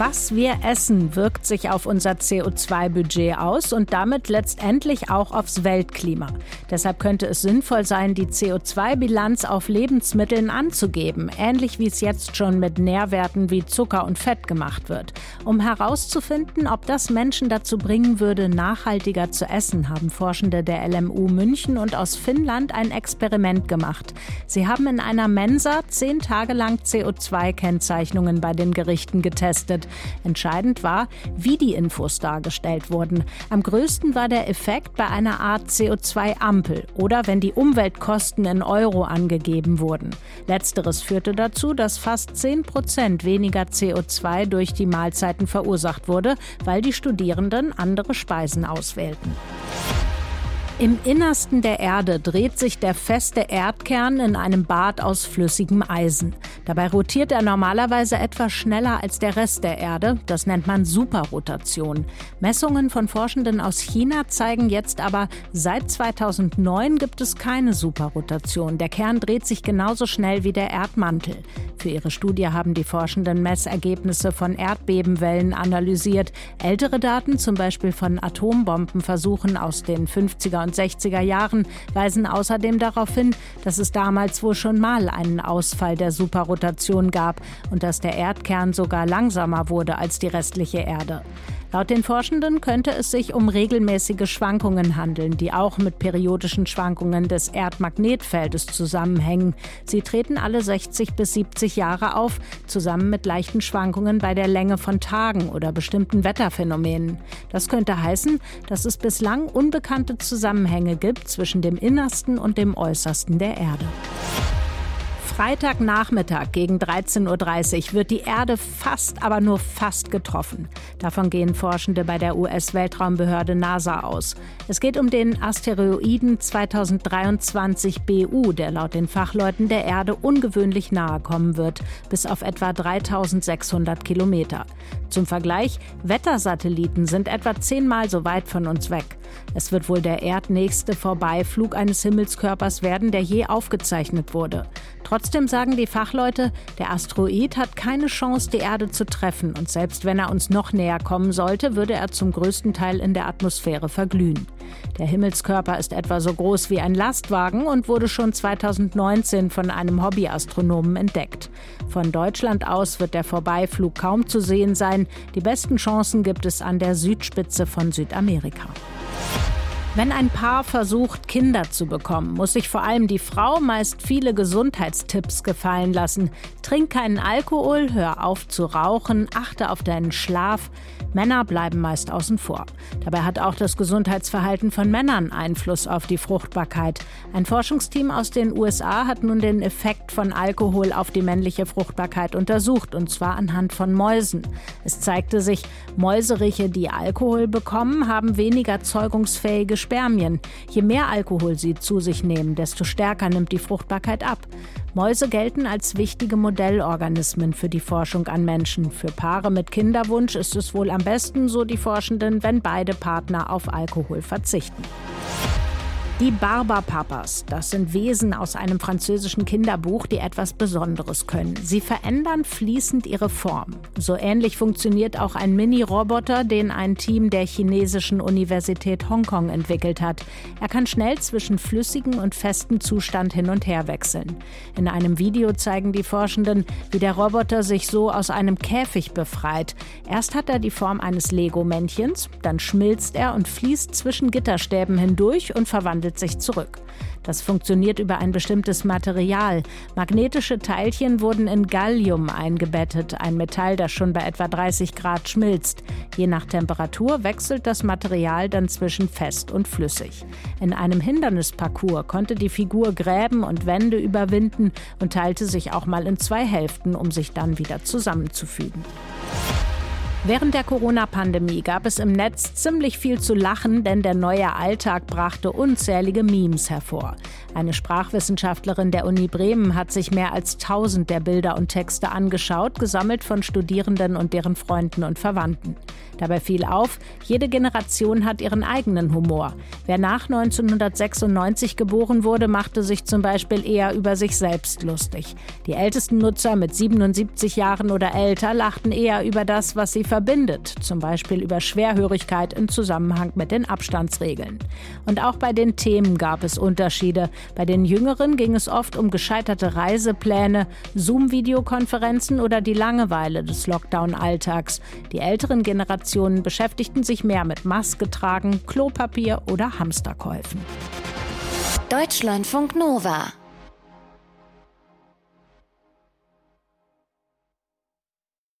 Was wir essen, wirkt sich auf unser CO2-Budget aus und damit letztendlich auch aufs Weltklima. Deshalb könnte es sinnvoll sein, die CO2-Bilanz auf Lebensmitteln anzugeben, ähnlich wie es jetzt schon mit Nährwerten wie Zucker und Fett gemacht wird. Um herauszufinden, ob das Menschen dazu bringen würde, nachhaltiger zu essen, haben Forschende der LMU München und aus Finnland ein Experiment gemacht. Sie haben in einer Mensa zehn Tage lang CO2-Kennzeichnungen bei den Gerichten getestet. Entscheidend war, wie die Infos dargestellt wurden. Am größten war der Effekt bei einer Art CO2-Ampel oder wenn die Umweltkosten in Euro angegeben wurden. Letzteres führte dazu, dass fast 10 Prozent weniger CO2 durch die Mahlzeiten verursacht wurde, weil die Studierenden andere Speisen auswählten. Im Innersten der Erde dreht sich der feste Erdkern in einem Bad aus flüssigem Eisen. Dabei rotiert er normalerweise etwas schneller als der Rest der Erde. Das nennt man Superrotation. Messungen von Forschenden aus China zeigen jetzt aber, seit 2009 gibt es keine Superrotation. Der Kern dreht sich genauso schnell wie der Erdmantel. Für ihre Studie haben die Forschenden Messergebnisse von Erdbebenwellen analysiert. Ältere Daten, zum Beispiel von Atombombenversuchen aus den 50er und und 60er Jahren weisen außerdem darauf hin, dass es damals wohl schon mal einen Ausfall der Superrotation gab und dass der Erdkern sogar langsamer wurde als die restliche Erde. Laut den Forschenden könnte es sich um regelmäßige Schwankungen handeln, die auch mit periodischen Schwankungen des Erdmagnetfeldes zusammenhängen. Sie treten alle 60 bis 70 Jahre auf, zusammen mit leichten Schwankungen bei der Länge von Tagen oder bestimmten Wetterphänomenen. Das könnte heißen, dass es bislang unbekannte Zusammenhänge gibt zwischen dem Innersten und dem Äußersten der Erde. Freitagnachmittag gegen 13.30 Uhr wird die Erde fast, aber nur fast getroffen. Davon gehen Forschende bei der US-Weltraumbehörde NASA aus. Es geht um den Asteroiden 2023 BU, der laut den Fachleuten der Erde ungewöhnlich nahe kommen wird, bis auf etwa 3600 Kilometer. Zum Vergleich, Wettersatelliten sind etwa zehnmal so weit von uns weg. Es wird wohl der erdnächste Vorbeiflug eines Himmelskörpers werden, der je aufgezeichnet wurde. Trotzdem sagen die Fachleute, der Asteroid hat keine Chance, die Erde zu treffen und selbst wenn er uns noch näher kommen sollte, würde er zum größten Teil in der Atmosphäre verglühen. Der Himmelskörper ist etwa so groß wie ein Lastwagen und wurde schon 2019 von einem Hobbyastronomen entdeckt. Von Deutschland aus wird der Vorbeiflug kaum zu sehen sein. Die besten Chancen gibt es an der Südspitze von Südamerika. Wenn ein Paar versucht, Kinder zu bekommen, muss sich vor allem die Frau meist viele Gesundheitstipps gefallen lassen. Trink keinen Alkohol, hör auf zu rauchen, achte auf deinen Schlaf. Männer bleiben meist außen vor. Dabei hat auch das Gesundheitsverhalten von Männern Einfluss auf die Fruchtbarkeit. Ein Forschungsteam aus den USA hat nun den Effekt von Alkohol auf die männliche Fruchtbarkeit untersucht, und zwar anhand von Mäusen. Es zeigte sich, Mäuseriche, die Alkohol bekommen, haben weniger zeugungsfähige Spermien. Je mehr Alkohol sie zu sich nehmen, desto stärker nimmt die Fruchtbarkeit ab. Mäuse gelten als wichtige Modellorganismen für die Forschung an Menschen. Für Paare mit Kinderwunsch ist es wohl am besten, so die Forschenden, wenn beide Partner auf Alkohol verzichten. Die Barberpapas, das sind Wesen aus einem französischen Kinderbuch, die etwas Besonderes können. Sie verändern fließend ihre Form. So ähnlich funktioniert auch ein Mini-Roboter, den ein Team der chinesischen Universität Hongkong entwickelt hat. Er kann schnell zwischen flüssigem und festem Zustand hin und her wechseln. In einem Video zeigen die Forschenden, wie der Roboter sich so aus einem Käfig befreit. Erst hat er die Form eines Lego-Männchens, dann schmilzt er und fließt zwischen Gitterstäben hindurch und verwandelt meldet sich zurück. Das funktioniert über ein bestimmtes Material. Magnetische Teilchen wurden in Gallium eingebettet, ein Metall, das schon bei etwa 30 Grad schmilzt. Je nach Temperatur wechselt das Material dann zwischen fest und flüssig. In einem Hindernisparcours konnte die Figur Gräben und Wände überwinden und teilte sich auch mal in zwei Hälften, um sich dann wieder zusammenzufügen. Während der Corona-Pandemie gab es im Netz ziemlich viel zu lachen, denn der neue Alltag brachte unzählige Memes hervor. Eine Sprachwissenschaftlerin der Uni Bremen hat sich mehr als 1000 der Bilder und Texte angeschaut, gesammelt von Studierenden und deren Freunden und Verwandten. Dabei fiel auf, jede Generation hat ihren eigenen Humor. Wer nach 1996 geboren wurde, machte sich zum Beispiel eher über sich selbst lustig. Die ältesten Nutzer mit 77 Jahren oder älter lachten eher über das, was sie verbindet, zum Beispiel über Schwerhörigkeit im Zusammenhang mit den Abstandsregeln. Und auch bei den Themen gab es Unterschiede. Bei den Jüngeren ging es oft um gescheiterte Reisepläne, Zoom-Videokonferenzen oder die Langeweile des Lockdown-Alltags. Die älteren Generationen beschäftigten sich mehr mit Maske tragen, Klopapier oder Hamsterkäufen. Deutschlandfunk Nova